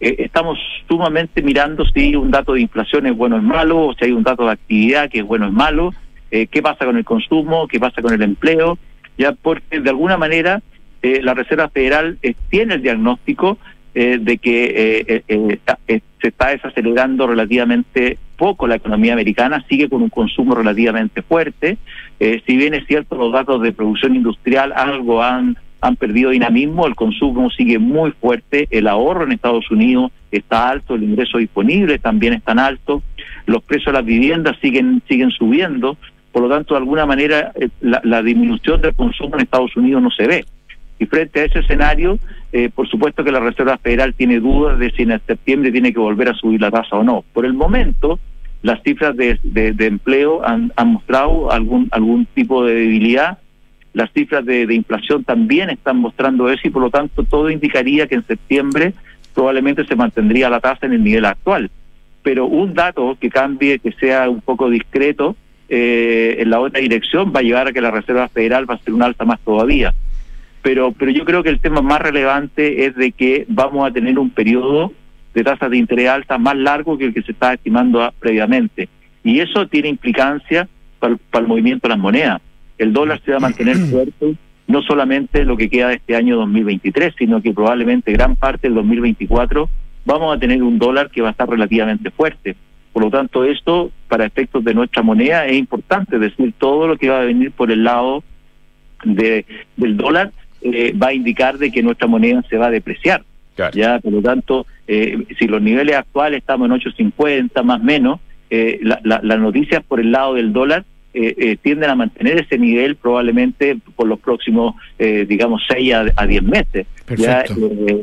Eh, estamos sumamente mirando si un dato de inflación es bueno o es malo, o si hay un dato de actividad que es bueno o es malo, eh, qué pasa con el consumo, qué pasa con el empleo, ya porque de alguna manera eh, la Reserva Federal tiene el diagnóstico de que se está desacelerando relativamente poco la economía americana, sigue con un consumo relativamente fuerte, si bien es cierto los datos de producción industrial algo han han perdido dinamismo, el consumo sigue muy fuerte, el ahorro en Estados Unidos está alto, el ingreso disponible también están alto, los precios de las viviendas siguen siguen subiendo, por lo tanto, de alguna manera, eh, la, disminución del consumo en Estados Unidos no se ve. Y frente a ese escenario, eh, por supuesto que la Reserva Federal tiene dudas de si en septiembre tiene que volver a subir la tasa o no. Por el momento, las cifras de, de, empleo han, han mostrado algún, algún tipo de debilidad las cifras de, inflación también están mostrando eso y por lo tanto todo indicaría que en septiembre probablemente se mantendría la tasa en el nivel actual. Pero un dato que cambie, que sea un poco discreto eh, en la otra dirección, va a llevar a que la Reserva Federal va a ser un alta más todavía. Pero, pero yo creo que el tema más relevante es de que vamos a tener un periodo de tasas de interés alta más largo que el que se estaba estimando previamente. Y eso tiene implicancia para el movimiento de las monedas el dólar se va a mantener <clears throat> fuerte, no solamente lo que queda de este año 2023, sino que probablemente gran parte del 2024 vamos a tener un dólar que va a estar relativamente fuerte. Por lo tanto, esto, para efectos de nuestra moneda, es importante, es decir, todo lo que va a venir por el lado de, del dólar eh, va a indicar de que nuestra moneda se va a depreciar. Ya, por lo tanto, eh, si los niveles actuales estamos en 8.50 más o menos, eh, las noticias por el lado del dólar eh, eh, tienden a mantener ese nivel probablemente por los próximos, eh, digamos, 6 a, 10 meses.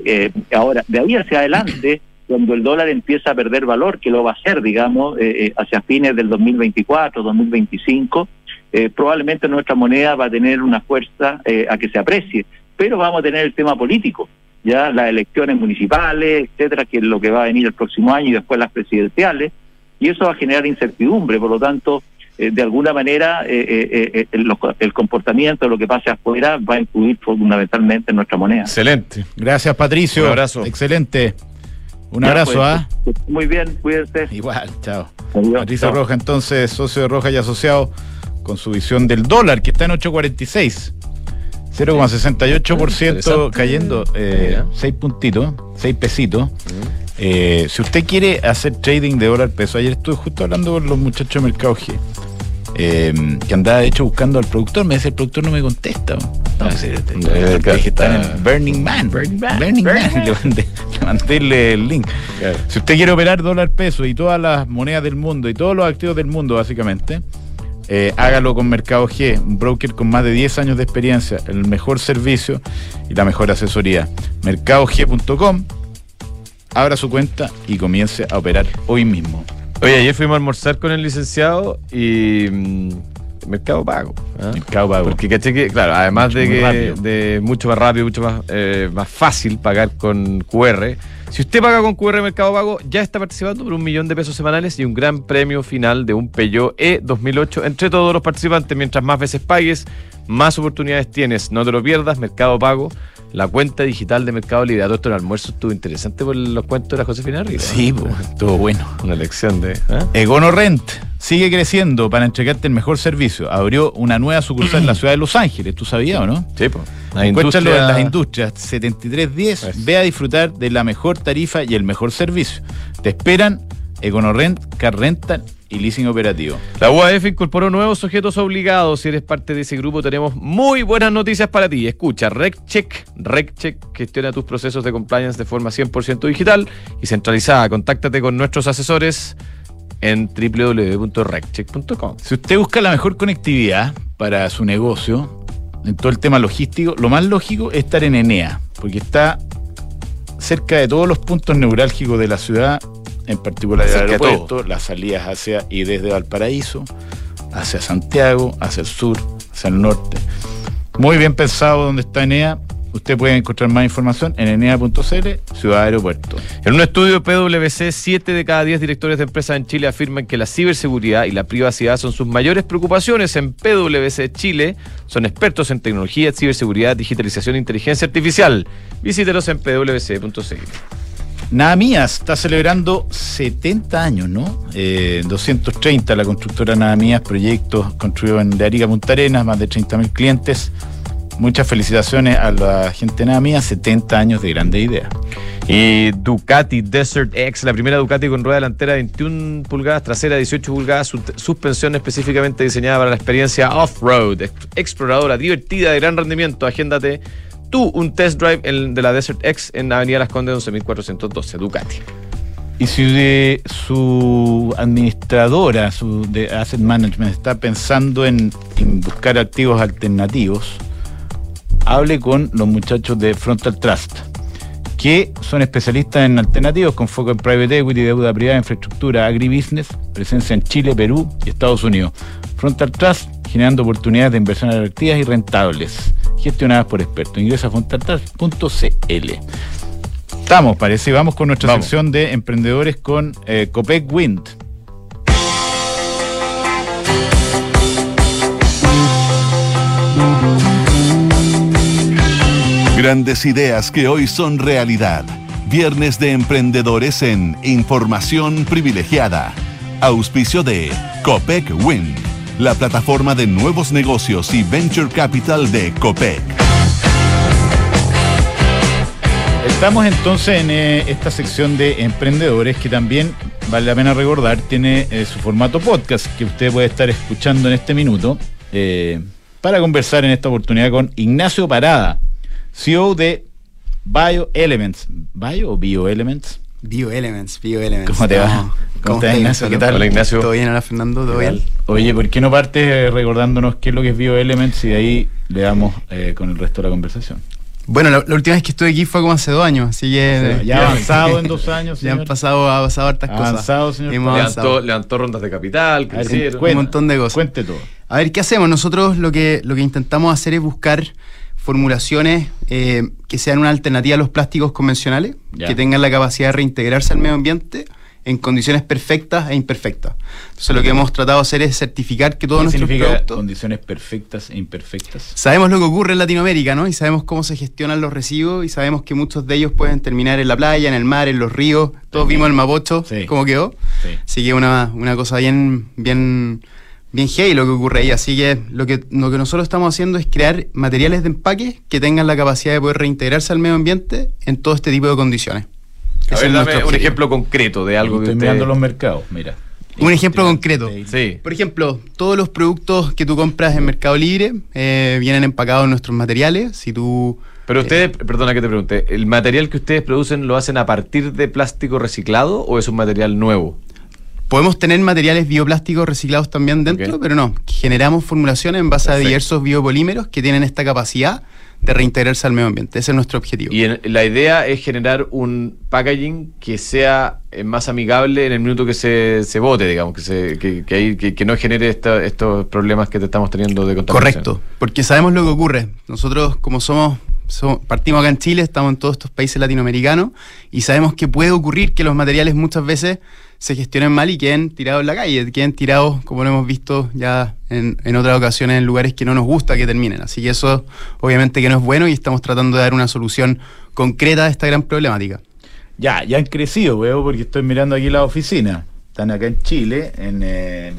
Eh, ahora, de ahí hacia adelante, <clears throat> cuando el dólar empieza a perder valor, que lo va a hacer, digamos, hacia fines del 2024, 2025, probablemente nuestra moneda va a tener una fuerza a que se aprecie, pero vamos a tener el tema político ya las elecciones municipales, etcétera, que es lo que va a venir el próximo año y después las presidenciales, y eso va a generar incertidumbre, por lo tanto, eh, de alguna manera eh, eh, el, comportamiento, lo que pase afuera, va a influir fundamentalmente en nuestra moneda. Excelente. Gracias, Patricio. Un abrazo. Excelente. Un abrazo, pues, ¿ah? Muy bien, cuídense. Igual, chao. Patricio Roja, entonces, socio de Roja y asociado con su visión del dólar, que está en 8.46. 0,68% cayendo, eh, 6 puntitos, 6 pesitos. Eh, si usted quiere hacer trading de dólar peso, ayer estuve justo hablando con los muchachos de Mercado G, eh, que andaba de hecho buscando al productor, me dice el productor no me contesta. No, está en Burning Man. Burning Man. Burning Man. <laughs> Le mandé, el link. Si usted quiere operar dólar peso y todas las monedas del mundo y todos los activos del mundo, básicamente, eh, hágalo con Mercado G, un broker con más de 10 años de experiencia, el mejor servicio y la mejor asesoría. MercadoG.com abra su cuenta y comience a operar hoy mismo. Oye, ayer fuimos a almorzar con el licenciado y mm, Mercado Pago. ¿ah? Mercado Pago. Porque caché que, claro, además de que de mucho más rápido, mucho más, eh, más fácil pagar con QR. Si usted paga con QR Mercado Pago, ya está participando por un millón de pesos semanales y un gran premio final de un Peugeot E 2008 entre todos los participantes. Mientras más veces pagues, más oportunidades tienes. No te lo pierdas, Mercado Pago, la cuenta digital de Mercado Libre. A todo esto el almuerzo estuvo interesante por los cuentos de la Josefina Rivera. Sí, pues, estuvo bueno. Una lección de... ¿eh? EconoRent sigue creciendo para entregarte el mejor servicio. Abrió una nueva sucursal en la ciudad de Los Ángeles, ¿tú sabías o no? Sí, pues. Encuéntralo en las industrias 7310. Eso. Ve a disfrutar de la mejor tarifa y el mejor servicio. Te esperan EconoRent, Car Rental y Leasing Operativo. La UAF incorporó nuevos sujetos obligados. Si eres parte de ese grupo, tenemos muy buenas noticias para ti. Escucha, RecCheck. RecCheck gestiona tus procesos de compliance de forma 100% digital y centralizada. Contáctate con nuestros asesores en www.reccheck.com. Si usted busca la mejor conectividad para su negocio, en todo el tema logístico, lo más lógico es estar en Enea, porque está cerca de todos los puntos neurálgicos de la ciudad, en particular el de aeropuerto, las salidas hacia y desde Valparaíso, hacia Santiago, hacia el sur, hacia el norte. Muy bien pensado donde está Enea. Usted puede encontrar más información en enea.cl, Ciudad Aeropuerto. En un estudio PwC, 7 de cada 10 directores de empresas en Chile afirman que la ciberseguridad y la privacidad son sus mayores preocupaciones. En PwC Chile son expertos en tecnología, ciberseguridad, digitalización e inteligencia artificial. Visítelos en pwc.cl. Nada Mías está celebrando 70 años, ¿no? Eh, 230 la constructora Nada Mías, proyectos construidos en de Arica Punta Arenas, más de 30.000 clientes. Muchas felicitaciones a la gente Nada Mías, 70 años de grandes ideas. Y Ducati Desert X, la primera Ducati con rueda delantera 21 pulgadas, trasera 18 pulgadas, su- suspensión específicamente diseñada para la experiencia off-road, ex- exploradora, divertida, de gran rendimiento. Agéndate tú un test drive en- de la Desert X en Avenida Las Condes 11412, Ducati. Y si de su administradora su de Asset Management está pensando en, buscar activos alternativos, hable con los muchachos de Frontal Trust, que son especialistas en alternativos con foco en private equity, deuda privada, infraestructura, agribusiness, presencia en Chile, Perú y Estados Unidos. Frontal Trust generando oportunidades de inversión atractivas y rentables, gestionadas por expertos. Ingresa a frontaltrust.cl. Estamos, parece, vamos con nuestra Vamos. sección de emprendedores con eh, Copec Wind. Grandes ideas que hoy son realidad. Viernes de emprendedores en Información Privilegiada. Auspicio de Copec Wind, la plataforma de nuevos negocios y venture capital de Copec. Estamos entonces en eh, esta sección de emprendedores que también vale la pena recordar, tiene eh, su formato podcast que usted puede estar escuchando en este minuto eh, para conversar en esta oportunidad con Ignacio Parada, CEO de BioElements. ¿Bio o BioElements? Bioelements, Bioelements. ¿Cómo te va? ¿Cómo va, estás, Ignacio? ¿Qué tal? Hola, Ignacio. ¿Todo bien? Hola, Fernando. ¿Todo ¿Qué bien? Oye, ¿por qué no partes recordándonos qué es lo que es BioElements y de ahí le damos eh, con el resto de la conversación? Bueno, la, la última vez que estuve aquí fue como hace dos años, así que... Ya ha <laughs> avanzado en dos años, Ya han señor. pasado, ha pasado hartas cosas. Avanzado, señor Hemos avanzado. Levantó, levantó rondas de capital, cuenta, un montón de cosas. Cuente todo. A ver, ¿qué hacemos? Nosotros lo que, lo que intentamos hacer es buscar formulaciones eh, que sean una alternativa a los plásticos convencionales, que tengan la capacidad de reintegrarse al medio ambiente en condiciones perfectas e imperfectas. Entonces lo que hemos tratado de hacer es certificar que todos ¿Qué nuestros significa productos... condiciones perfectas e imperfectas? Sabemos lo que ocurre en Latinoamérica, ¿no? Y sabemos cómo se gestionan los residuos y sabemos que muchos de ellos pueden terminar en la playa, en el mar, en los ríos. Todos vimos el Mapocho, Sí. cómo quedó. Sí. Así que una, una cosa bien, bien, bien heavy lo que ocurre ahí. Así que lo, que lo que nosotros estamos haciendo es crear materiales de empaque que tengan la capacidad de poder reintegrarse al medio ambiente en todo este tipo de condiciones. A ver, dame un ejemplo concreto de algo que Estoy usted... mirando los mercados, mira. Un ejemplo concreto. Sí. Por ejemplo, todos los productos que tú compras en Mercado Libre eh, vienen empacados en nuestros materiales. Si tú Pero ustedes, perdona que te pregunte, ¿el material que ustedes producen lo hacen a partir de plástico reciclado o es un material nuevo? Podemos tener materiales bioplásticos reciclados también dentro, pero no. Generamos formulaciones en base Perfecto. a diversos biopolímeros que tienen esta capacidad de reintegrarse al medio ambiente. Ese es nuestro objetivo. Y en- la idea es generar un packaging que sea eh, más amigable en el minuto que se, se vote, digamos, que, se, que, que, ahí- que- que no genere esta- estos problemas que te estamos teniendo de contaminación. Correcto, porque sabemos lo que ocurre. Nosotros, como somos, somos- partimos acá en Chile, estamos en todos estos países latinoamericanos y sabemos que puede ocurrir que los materiales muchas veces se gestionen mal y queden tirados en la calle, queden tirados, como lo hemos visto ya en, en otras ocasiones en lugares que no nos gusta que terminen. Así que eso obviamente que no es bueno y estamos tratando de dar una solución concreta a esta gran problemática. Ya, ya han crecido, veo, porque estoy mirando aquí la oficina. Están acá en Chile, en eh,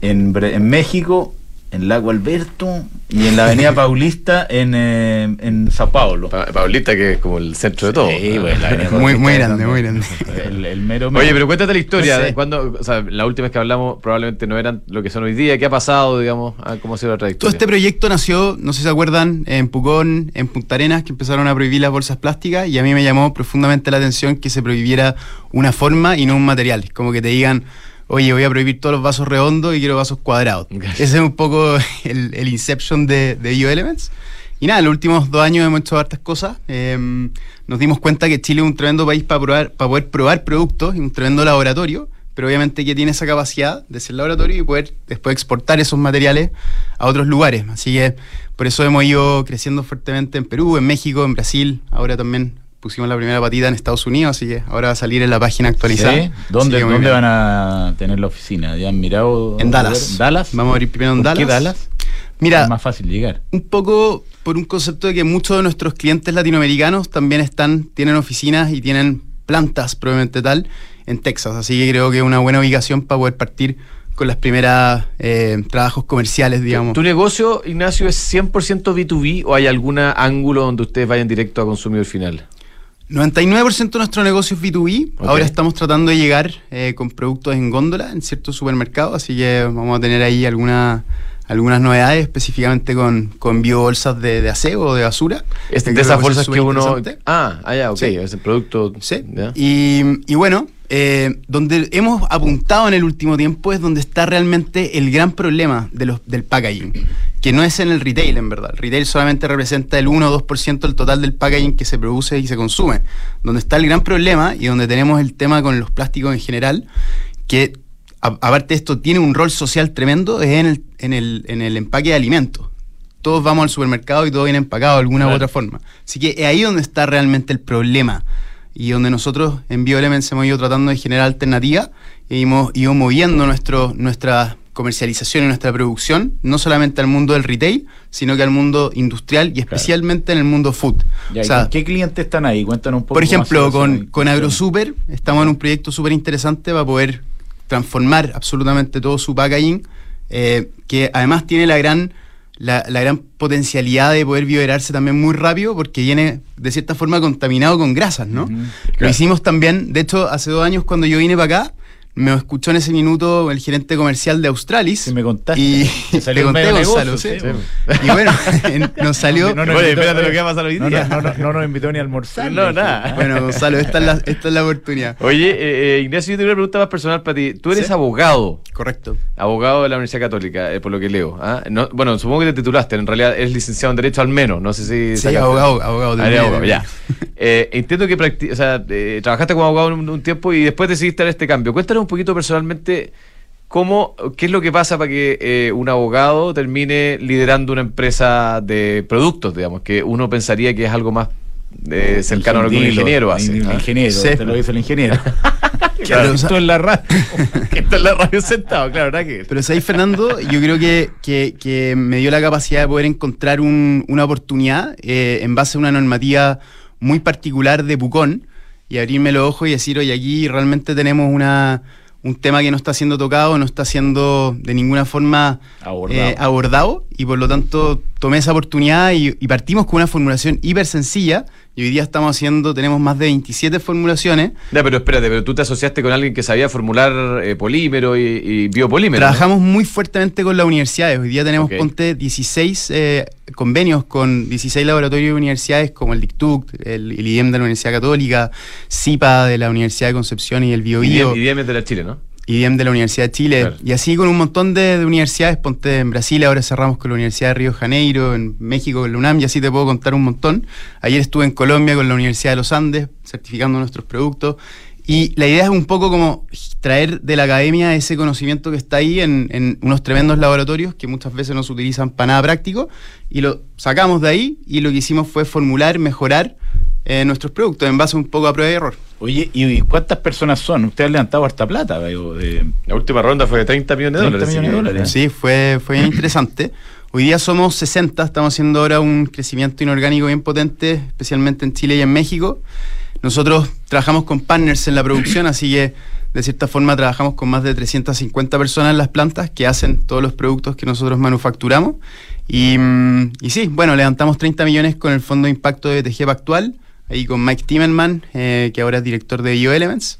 en México, en Lago Alberto y en la Avenida <laughs> Paulista en, eh, en Sao Paulo. Pa- Paulita, que es como el centro de todo. Sí, bueno, la Avenida Muy- Paulista muy grande, muy grande. <laughs> El, el mero Oye, pero cuéntate la historia. No sé. de cuándo- o sea, la última vez que hablamos probablemente no eran lo que son hoy día. ¿Qué ha pasado, digamos? ¿Cómo ha sido la Todo trayectoria? este proyecto nació, no sé si se acuerdan, en Pucón, en Punta Arenas, que empezaron a prohibir las bolsas plásticas y a mí me llamó profundamente la atención que se prohibiera una forma y no un material. Como que te digan, oye, voy a prohibir todos los vasos redondos y quiero vasos cuadrados. Ese es un poco <laughs> el, el inception de, de BioElements. Y nada, en los últimos dos años hemos hecho hartas cosas. Eh, nos dimos cuenta que Chile es un tremendo país para probar, para poder probar productos y un tremendo laboratorio, pero obviamente que tiene esa capacidad de ser laboratorio y poder después exportar esos materiales a otros lugares. Así que por eso hemos ido creciendo fuertemente en Perú, en México, en Brasil. Ahora también pusimos la primera patita en Estados Unidos, así que ahora va a salir en la página actualizada. ¿Sí? ¿Dónde, ¿dónde bien. van a tener la oficina? ¿Ya han mirado? En Dallas. ¿Dallas? Vamos a abrir primero en ¿Por qué Dallas. Dallas? Mira, Es más fácil llegar. un poco por un concepto de que muchos de nuestros clientes latinoamericanos también están, tienen oficinas y tienen plantas, probablemente tal, en Texas. Así que creo que es una buena ubicación para poder partir con las primeras eh, trabajos comerciales, digamos. ¿Tu negocio, Ignacio, es 100% B2B o hay algún ángulo donde ustedes vayan directo a consumidor final? 99% de nuestro negocio es B2B. Ok. Ahora estamos tratando de llegar eh, con productos en góndola en ciertos supermercados, así que vamos a tener ahí alguna- algunas novedades, específicamente con, con biobolsas de, de aseo o de basura. Es que de esas bolsas que uno... Ah, ah, ya, ok. Sí. Es el producto... Sí. ¿ya? Y, y bueno, eh, donde hemos apuntado en el último tiempo es donde está realmente el gran problema de los, del packaging, que no es en el retail, en verdad. El retail solamente representa el 1 o 2% del total del packaging que se produce y se consume. Donde está el gran problema y donde tenemos el tema con los plásticos en general, que aparte de esto tiene un rol social tremendo, es en el, en el, en el empaque de alimentos. Todos vamos al supermercado y todo viene empacado de alguna u otra forma. Así que es ahí donde está realmente el problema y donde nosotros en BioElements hemos ido tratando de generar alternativas y hemos ido moviendo nuestro, nuestra comercialización y nuestra producción, no solamente al mundo del retail, sino que al mundo industrial y especialmente en el mundo food. Ya, O ¿y sea, ¿Qué clientes están ahí? Cuéntanos un poco. por ejemplo, con, con AgroSuper estamos en un proyecto súper interesante para poder transformar absolutamente todo su packaging, eh, que además tiene la gran, la, la gran potencialidad de poder biodegradarse también muy rápido porque viene de cierta forma contaminado con grasas, ¿no? Lo hicimos también, de hecho, hace dos años cuando yo vine para acá, me escuchó en ese minuto el gerente comercial de Australis. Sí, me contaste. Y Te salió <laughs> conté, Gonzalo, negocio, sí. sí. Y bueno, <laughs> nos salió... No nos Oye, invitó- espérate lo que va a pasar hoy día. No, no, no, no nos invitó ni a almorzar. No, nada. Bueno, Gonzalo, esta es la, esta es la oportunidad. Oye, eh, eh, Ignacio, yo tengo una pregunta más personal para ti. Tú eres Sí. abogado. Correcto. Abogado de la Universidad Católica, eh, por lo que leo. ¿ah? No, bueno, supongo que te titulaste, en realidad eres licenciado en Derecho al menos, no sé si... Sí, sacaste- abogado, abogado. Ah, terminé, eres abogado, ya. Eh, entiendo que o sea, eh, trabajaste como abogado un, un tiempo y después decidiste dar este cambio. Cuéntanos un poquito personalmente cómo, qué es lo que pasa para que eh, un abogado termine liderando una empresa de productos, digamos, que uno pensaría que es algo más eh, cercano a lo que un ingeniero hace. El ¿ah? ingeniero, Sí. te lo dice el ingeniero. <laughs> Claro, o sea- Esto es la radio. <laughs> que está en la radio sentado, claro, ¿verdad que? Pero ¿sabes, Fernando? Yo creo que, que- que me dio la capacidad de poder encontrar un- una oportunidad eh, en base a una normativa muy particular de Pucón y abrirme los ojos y decir, oye, aquí realmente tenemos una, un tema que no está siendo tocado, no está siendo de ninguna forma Abordado. eh, abordado y por lo tanto tomé esa oportunidad y, y partimos con una formulación hiper sencilla y hoy día estamos haciendo, tenemos más de 27 formulaciones Ya, pero espérate, pero tú te asociaste con alguien que sabía formular eh, polímero y, y biopolímero. ¿no? Trabajamos muy fuertemente con las universidades. Hoy día tenemos, ponte, 16 eh, convenios con 16 laboratorios de universidades como el DICTUC, el, el IDEM de la Universidad Católica, CIPA de la Universidad de Concepción y el BioBio, y de la Chile, ¿no? IDEM de la Universidad de Chile. Claro. Y así con un montón de, de universidades, ponte en Brasil, ahora cerramos con la Universidad de Río de Janeiro, en México con la UNAM, y así te puedo contar un montón. Ayer estuve en Colombia con la Universidad de los Andes, certificando nuestros productos. Y la idea es un poco como traer de la academia ese conocimiento que está ahí en, en unos tremendos laboratorios que muchas veces no se utilizan para nada práctico y lo sacamos de ahí y lo que hicimos fue formular, mejorar eh, nuestros productos en base un poco a prueba y error. Oye, ¿y cuántas personas son? Ustedes han levantado harta plata, de La última ronda fue de 30 millones de 30 dólares. millones de así que- dólares. Sí, fue, fue bien <clears throat> interesante. Hoy día somos 60, estamos haciendo ahora un crecimiento inorgánico bien potente, especialmente en Chile y en México. Nosotros trabajamos con partners en la producción, así que de cierta forma trabajamos con más de 350 personas en las plantas que hacen todos los productos que nosotros manufacturamos. Y, mm, y sí, bueno, levantamos 30 millones con el Fondo de Impacto de BTG Actual, ahí con Mike Timmerman, eh, que ahora es director de BioElements.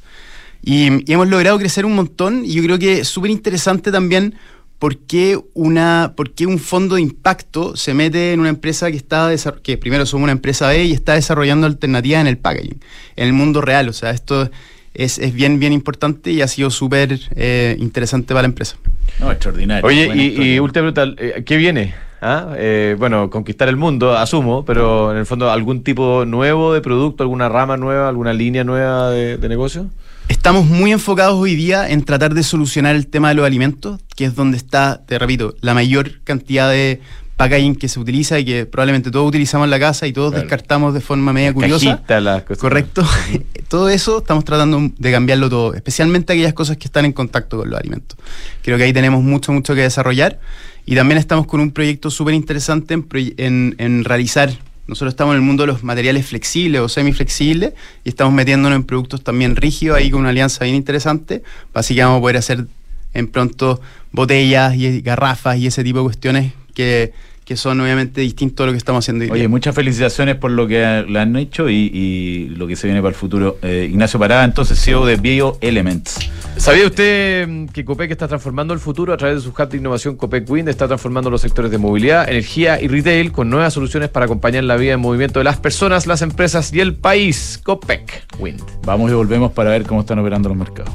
Y, y hemos logrado crecer un montón y yo creo que es súper interesante también por qué, una, por qué un fondo de impacto se mete en una empresa que está que primero somos una empresa B y está desarrollando alternativas en el packaging, en el mundo real. O sea, esto es, es bien, bien importante y ha sido súper eh, interesante para la empresa. No, extraordinario. Oye, y, y última pregunta, eh, ¿qué viene? ¿Ah? Eh, bueno, conquistar el mundo, asumo, pero en el fondo, ¿algún tipo nuevo de producto, alguna rama nueva, alguna línea nueva de, de negocio? Estamos muy enfocados hoy día en tratar de solucionar el tema de los alimentos, que es donde está, te repito, la mayor cantidad de packaging que se utiliza y que probablemente todos utilizamos en la casa y todos Claro. descartamos de forma media curiosa. Cajita, las cosas. Correcto. <laughs> todo eso estamos tratando de cambiarlo todo, especialmente aquellas cosas que están en contacto con los alimentos. Creo que ahí tenemos mucho, mucho que desarrollar. Y también estamos con un proyecto súper interesante en, en, en realizar. Nosotros estamos en el mundo de los materiales flexibles o semiflexibles y estamos metiéndonos en productos también rígidos ahí con una alianza bien interesante. Así que vamos a poder hacer en pronto botellas y garrafas y ese tipo de cuestiones que, que son obviamente distintos a lo que estamos haciendo hoy Oye, día. muchas felicitaciones por lo que le han hecho y, y lo que se viene para el futuro. Eh, Ignacio Parada, entonces CEO de BioElements. ¿Sabía usted mm, que Copec está transformando el futuro a través de su hub de innovación Copec Wind? Está transformando los sectores de movilidad, energía y retail con nuevas soluciones para acompañar la vida en movimiento de las personas, las empresas y el país. Copec Wind. Vamos y volvemos para ver cómo están operando los mercados.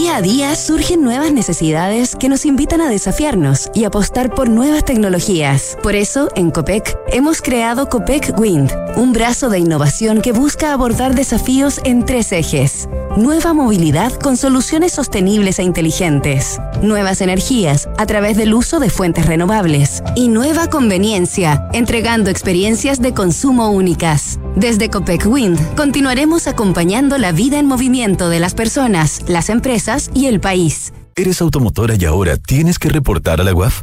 Día a día surgen nuevas necesidades que nos invitan a desafiarnos y apostar por nuevas tecnologías. Por eso, en COPEC, hemos creado COPEC Wind, un brazo de innovación que busca abordar desafíos en tres ejes. Nueva movilidad con soluciones sostenibles e inteligentes. Nuevas energías a través del uso de fuentes renovables. Y nueva conveniencia, entregando experiencias de consumo únicas. Desde Copec Wind continuaremos acompañando la vida en movimiento de las personas, las empresas y el país. ¿Eres automotora y ahora tienes que reportar a la UAF?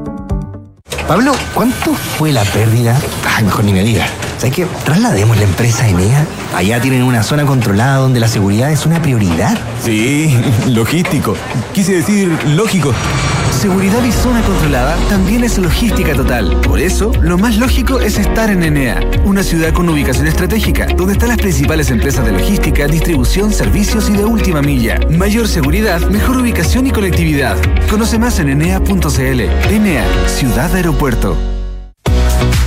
Pablo, ¿cuánto fue la pérdida? Ay, mejor ni me diga. ¿Sabes qué? Traslademos la empresa Enea. Allá tienen una zona controlada donde la seguridad es una prioridad. Sí, <laughs> logístico. Quise decir lógico. Seguridad y zona controlada también es logística total. Por eso, lo más lógico es estar en Enea, una ciudad con ubicación estratégica, donde están las principales empresas de logística, distribución, servicios y de última milla. Mayor seguridad, mejor ubicación y conectividad. Conoce más en enea.cl. Enea, ciudad aeropuerto.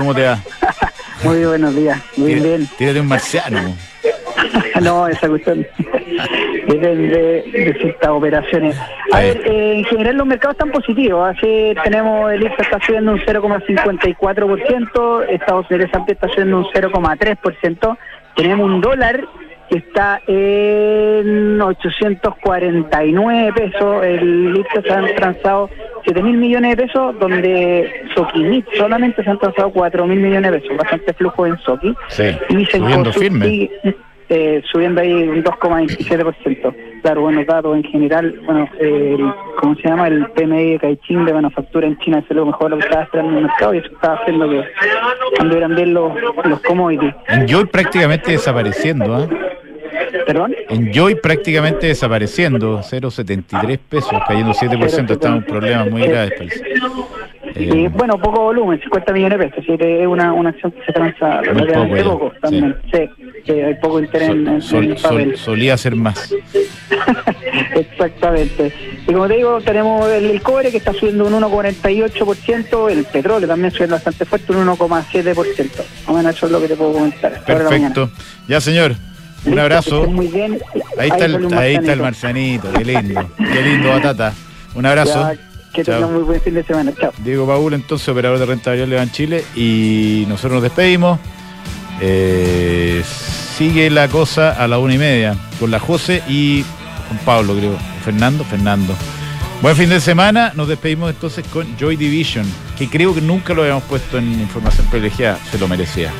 ¿Cómo te va? <laughs> Muy buenos días, muy bien. Tírate un marciano. <laughs> no, esa cuestión <laughs> de, de, ciertas operaciones. A ver, eh, en general los mercados están positivos. Así tenemos el IPSA está subiendo un 0,54%, Estados Unidos está subiendo un 0,3%, tenemos un dólar que está en 849 pesos, el litro se han transado 7 mil millones de pesos, donde Soquimit solamente se han transado 4 mil millones de pesos, bastante flujo en Soqui. Sí, y subiendo firme. Eh, subiendo ahí un 2,27%. Claro, buenos datos en general. Bueno, eh, ¿cómo se llama? El PMI de Caixin de manufactura en China es lo mejor lo que estaba esperando en el mercado y eso estaba haciendo que anduvieran bien los, los commodities. Enjoy prácticamente desapareciendo, ¿ah? ¿Perdón? Enjoy prácticamente desapareciendo, 0,73 pesos, cayendo 7%, estamos en problemas muy graves, parece. Eh, bueno, poco volumen, 50 millones de pesos, es una, una acción que se transa relativamente poco, también, sí. que hay poco interés en, el papel. solía ser más. <laughs> Exactamente. Y como te digo, tenemos el, cobre que está subiendo un 1,48%, el petróleo también subiendo bastante fuerte, un 1,7%. O menos eso es lo que te puedo comentar. Perfecto. Ya, señor. Un abrazo. Muy bien. Ahí, está el, ahí está el marcianito, qué lindo. Qué lindo, Batata. Un abrazo. Que tengan muy buen fin de semana. Chao. Diego Paul, entonces, operador de renta variable en Chile. Y nosotros nos despedimos. Eh, sigue la cosa a la una y media con la José y con Pablo, creo. Fernando, Fernando. Buen fin de semana. Nos despedimos entonces con Joy Division, que creo que nunca lo habíamos puesto en información privilegiada. Se lo merecía.